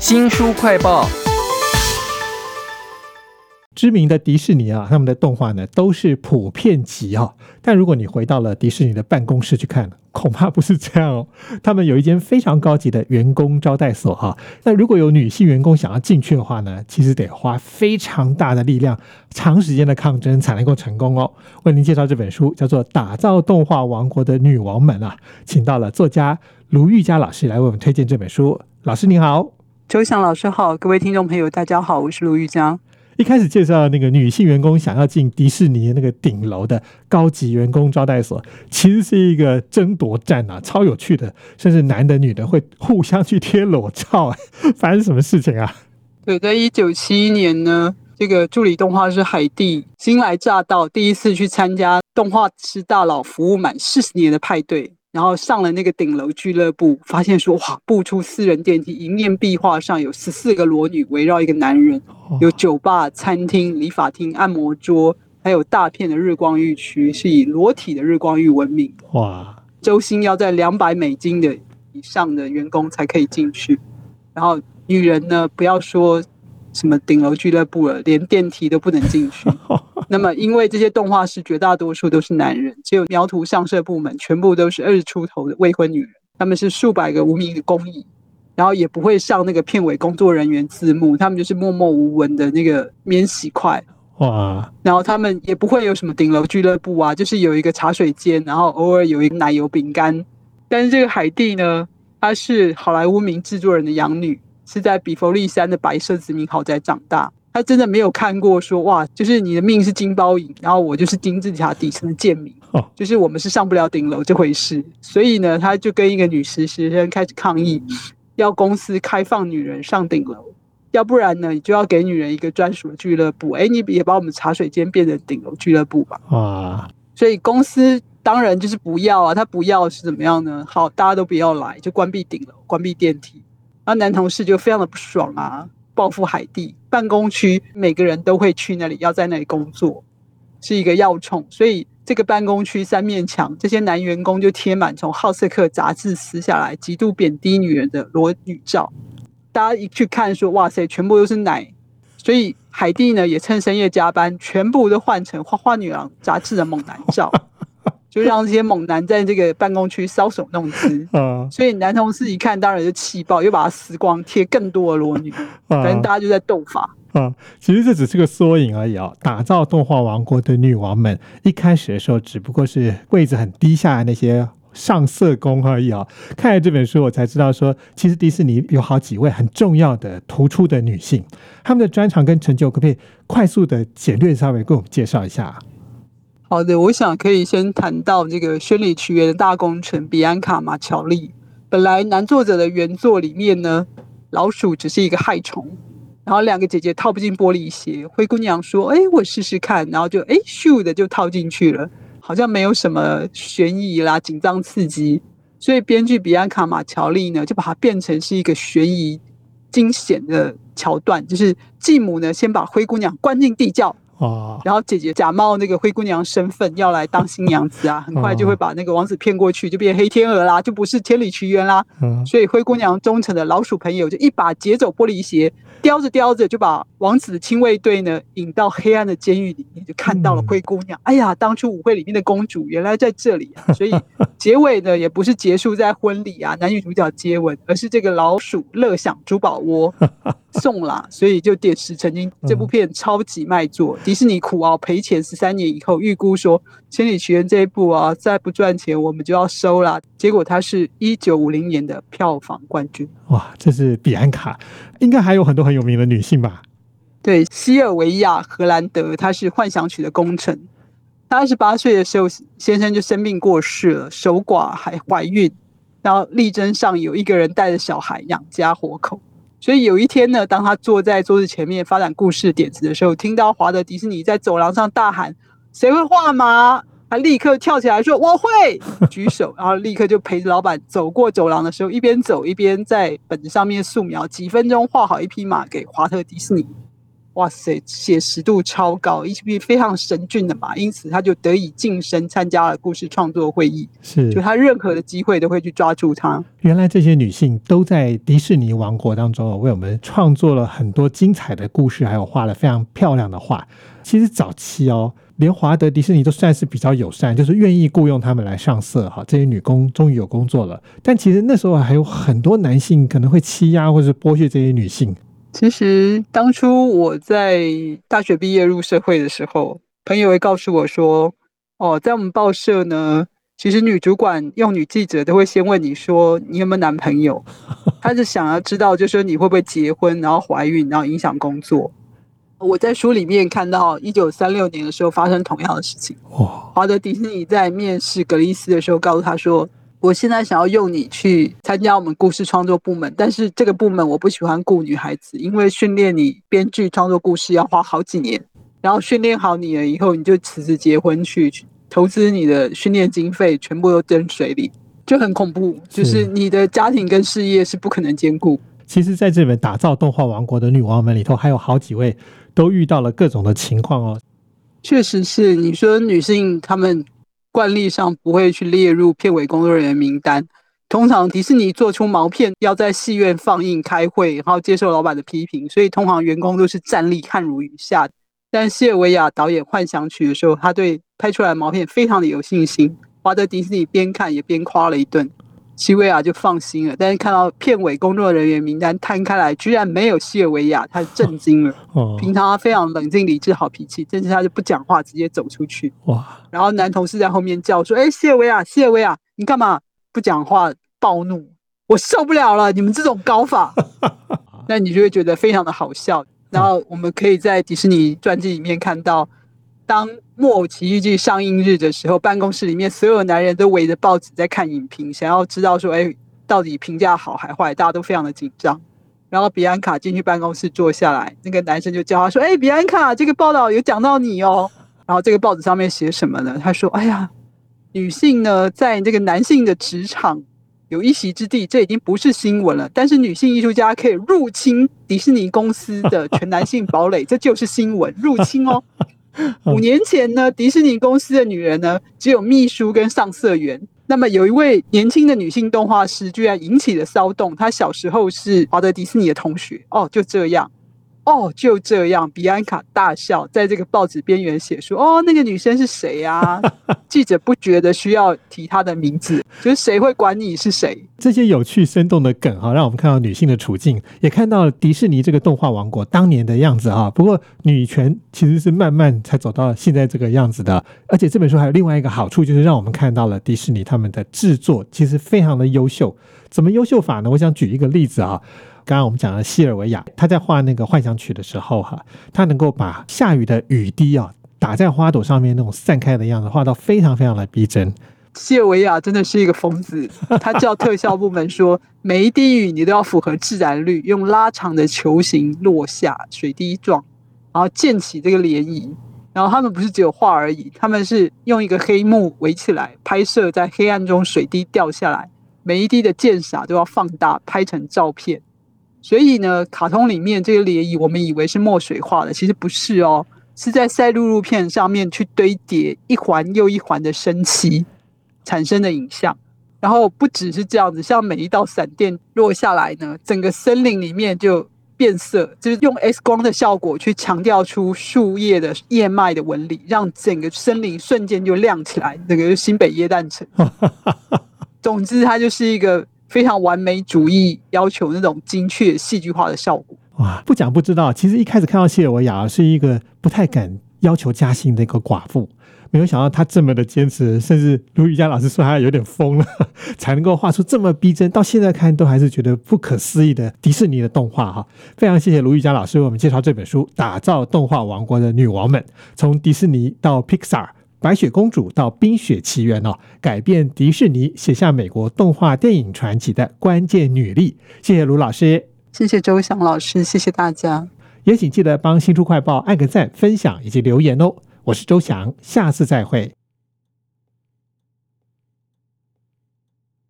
新书快报。知名的迪士尼啊，他们的动画呢都是普遍级啊。但如果你回到了迪士尼的办公室去看，恐怕不是这样哦。他们有一间非常高级的员工招待所哈。那如果有女性员工想要进去的话呢，其实得花非常大的力量、长时间的抗争才能够成功哦。为您介绍这本书，叫做《打造动画王国的女王们》啊，请到了作家卢玉佳老师来为我们推荐这本书。老师您好，周翔老师好，各位听众朋友大家好，我是卢玉江。一开始介绍那个女性员工想要进迪士尼那个顶楼的高级员工招待所，其实是一个争夺战啊，超有趣的，甚至男的女的会互相去贴裸照，发生什么事情啊？对，在一九七一年呢，这个助理动画师海蒂新来乍到，第一次去参加动画师大佬服务满四十年的派对。然后上了那个顶楼俱乐部，发现说哇，步出私人电梯，迎面壁画上有十四个裸女围绕一个男人，有酒吧、餐厅、理发厅、按摩桌，还有大片的日光浴区，是以裸体的日光浴闻名。哇！周薪要在两百美金的以上的员工才可以进去，然后女人呢，不要说。什么顶楼俱乐部了，连电梯都不能进去。那么，因为这些动画师绝大多数都是男人，只有描图上色部门全部都是二十出头的未婚女人。他们是数百个无名的工蚁，然后也不会上那个片尾工作人员字幕，他们就是默默无闻的那个免洗块。哇！然后他们也不会有什么顶楼俱乐部啊，就是有一个茶水间，然后偶尔有一个奶油饼干。但是这个海蒂呢，她是好莱坞名制作人的养女。是在比佛利山的白色殖民豪宅长大，他真的没有看过说哇，就是你的命是金包银，然后我就是金字塔底层的贱民，就是我们是上不了顶楼这回事。所以呢，他就跟一个女实习生开始抗议，要公司开放女人上顶楼，要不然呢，你就要给女人一个专属的俱乐部。哎，你也把我们茶水间变成顶楼俱乐部吧。啊，所以公司当然就是不要啊，他不要是怎么样呢？好，大家都不要来，就关闭顶楼，关闭电梯。然后男同事就非常的不爽啊，报复海蒂办公区，每个人都会去那里，要在那里工作，是一个要冲，所以这个办公区三面墙，这些男员工就贴满从好色客杂志撕下来极度贬低女人的裸女照，大家一去看说哇塞，全部都是奶，所以海蒂呢也趁深夜加班，全部都换成花花女郎杂志的猛男照。就让这些猛男在这个办公区搔首弄姿，嗯，所以男同事一看，当然就气爆，又把它撕光，贴更多的裸女，反正大家就在斗法。啊，其实这只是个缩影而已啊！打造动画王国的女王们，一开始的时候只不过是位置很低下的那些上色工而已啊。看了这本书，我才知道说，其实迪士尼有好几位很重要的、突出的女性，她们的专长跟成就，可不可以快速的简略稍微给我们介绍一下？好的，我想可以先谈到这个宣礼奇缘的大功臣比安卡马乔利。本来男作者的原作里面呢，老鼠只是一个害虫，然后两个姐姐套不进玻璃鞋，灰姑娘说：“哎，我试试看。”然后就哎咻的就套进去了，好像没有什么悬疑啦、紧张刺激。所以编剧比安卡马乔利呢，就把它变成是一个悬疑惊险的桥段，就是继母呢先把灰姑娘关进地窖。哦，然后姐姐假冒那个灰姑娘身份要来当新娘子啊，很快就会把那个王子骗过去，就变黑天鹅啦，就不是千里奇缘啦。嗯，所以灰姑娘忠诚的老鼠朋友就一把劫走玻璃鞋，叼着叼着就把王子的亲卫队呢引到黑暗的监狱里面，就看到了灰姑娘。哎呀，当初舞会里面的公主原来在这里啊！所以结尾呢也不是结束在婚礼啊，男女主角接吻，而是这个老鼠乐享珠宝窝。送啦，所以就点石曾经这部片超级卖座，迪士尼苦熬赔钱十三年以后，预估说《千里奇缘》这一部啊，再不赚钱我们就要收了。结果它是一九五零年的票房冠军。哇，这是比安卡，应该还有很多很很有名的女性吧？对，西尔维亚·荷兰德，她是幻想曲的功臣。她二十八岁的时候，先生就生病过世了，守寡还怀孕，然后力争上有一个人带着小孩养家活口。所以有一天呢，当她坐在桌子前面发展故事点子的时候，听到华德迪士尼在走廊上大喊：“谁会画马？”他立刻跳起来说：“我会！”举手，然后立刻就陪着老板走过走廊的时候，一边走一边在本子上面素描，几分钟画好一匹马给华特迪士尼。哇塞，写实度超高，一匹非常神俊的马，因此他就得以晋升，参加了故事创作会议。是，就他任何的机会都会去抓住他。原来这些女性都在迪士尼王国当中为我们创作了很多精彩的故事，还有画了非常漂亮的画。其实早期哦，连华德迪士尼都算是比较友善，就是愿意雇佣他们来上色哈。这些女工终于有工作了，但其实那时候还有很多男性可能会欺压或者剥削这些女性。其实当初我在大学毕业入社会的时候，朋友会告诉我说：“哦，在我们报社呢，其实女主管用女记者都会先问你说你有没有男朋友，他是想要知道，就是说你会不会结婚，然后怀孕，然后影响工作。”我在书里面看到，一九三六年的时候发生同样的事情。哇！华德迪士尼在面试格里斯的时候，告诉他说。我现在想要用你去参加我们故事创作部门，但是这个部门我不喜欢雇女孩子，因为训练你编剧创作故事要花好几年，然后训练好你了以后，你就辞职结婚去，投资你的训练经费全部都扔水里，就很恐怖。就是你的家庭跟事业是不可能兼顾。其实，在这本打造动画王国的女王们里头，还有好几位都遇到了各种的情况哦。确实是，你说女性她们。惯例上不会去列入片尾工作人员名单。通常迪士尼做出毛片要在戏院放映、开会，然后接受老板的批评，所以通常员工都是站立汗如雨下。但谢尔维亚导演《幻想曲》的时候，他对拍出来的毛片非常的有信心。华德迪士尼边看也边夸了一顿。西维亚就放心了，但是看到片尾工作人员名单摊开来，居然没有西尔维亚，他震惊了。哦，平常他非常冷静理智、好脾气，但是他就不讲话，直接走出去。哇！然后男同事在后面叫说：“哎，西尔维亚，西尔维亚，你干嘛不讲话？”暴怒，我受不了了！你们这种搞法，那你就会觉得非常的好笑。然后我们可以在迪士尼传记里面看到。当《木偶奇遇记》上映日的时候，办公室里面所有男人都围着报纸在看影评，想要知道说，哎，到底评价好还坏？大家都非常的紧张。然后比安卡进去办公室坐下来，那个男生就叫他说：“哎，比安卡，这个报道有讲到你哦。”然后这个报纸上面写什么呢？他说：“哎呀，女性呢，在这个男性的职场有一席之地，这已经不是新闻了。但是女性艺术家可以入侵迪士尼公司的全男性堡垒，这就是新闻入侵哦。” 五年前呢，迪士尼公司的女人呢，只有秘书跟上色员。那么有一位年轻的女性动画师，居然引起了骚动。她小时候是华德迪士尼的同学。哦，就这样。哦，就这样，比安卡大笑，在这个报纸边缘写说：“哦，那个女生是谁呀？” 记者不觉得需要提她的名字，就是谁会管你是谁？这些有趣生动的梗哈，让我们看到女性的处境，也看到了迪士尼这个动画王国当年的样子哈。不过，女权其实是慢慢才走到现在这个样子的。而且这本书还有另外一个好处，就是让我们看到了迪士尼他们的制作其实非常的优秀。怎么优秀法呢？我想举一个例子啊。刚刚我们讲的西尔维亚，他在画那个幻想曲的时候，哈，他能够把下雨的雨滴啊打在花朵上面那种散开的样子，画到非常非常的逼真。西尔维亚真的是一个疯子，他叫特效部门说，每一滴雨你都要符合自然率，用拉长的球形落下，水滴状，然后溅起这个涟漪。然后他们不是只有画而已，他们是用一个黑幕围起来拍摄，在黑暗中水滴掉下来，每一滴的溅洒都要放大拍成照片。所以呢，卡通里面这个涟漪，我们以为是墨水画的，其实不是哦，是在赛璐璐片上面去堆叠一环又一环的生漆产生的影像。然后不只是这样子，像每一道闪电落下来呢，整个森林里面就变色，就是用 X 光的效果去强调出树叶的叶脉的纹理，让整个森林瞬间就亮起来。那个新北耶诞城，总之它就是一个。非常完美主义，要求那种精确戏剧化的效果。哇，不讲不知道，其实一开始看到谢尔维亚是一个不太敢要求加薪的一个寡妇，没有想到她这么的坚持，甚至卢瑜伽老师说她有点疯了，才能够画出这么逼真，到现在看都还是觉得不可思议的迪士尼的动画哈。非常谢谢卢瑜伽老师为我们介绍这本书，打造动画王国的女王们，从迪士尼到 Pixar。白雪公主到冰雪奇缘哦，改变迪士尼，写下美国动画电影传奇的关键女力。谢谢卢老师，谢谢周翔老师，谢谢大家。也请记得帮新出快报按个赞、分享以及留言哦。我是周翔，下次再会。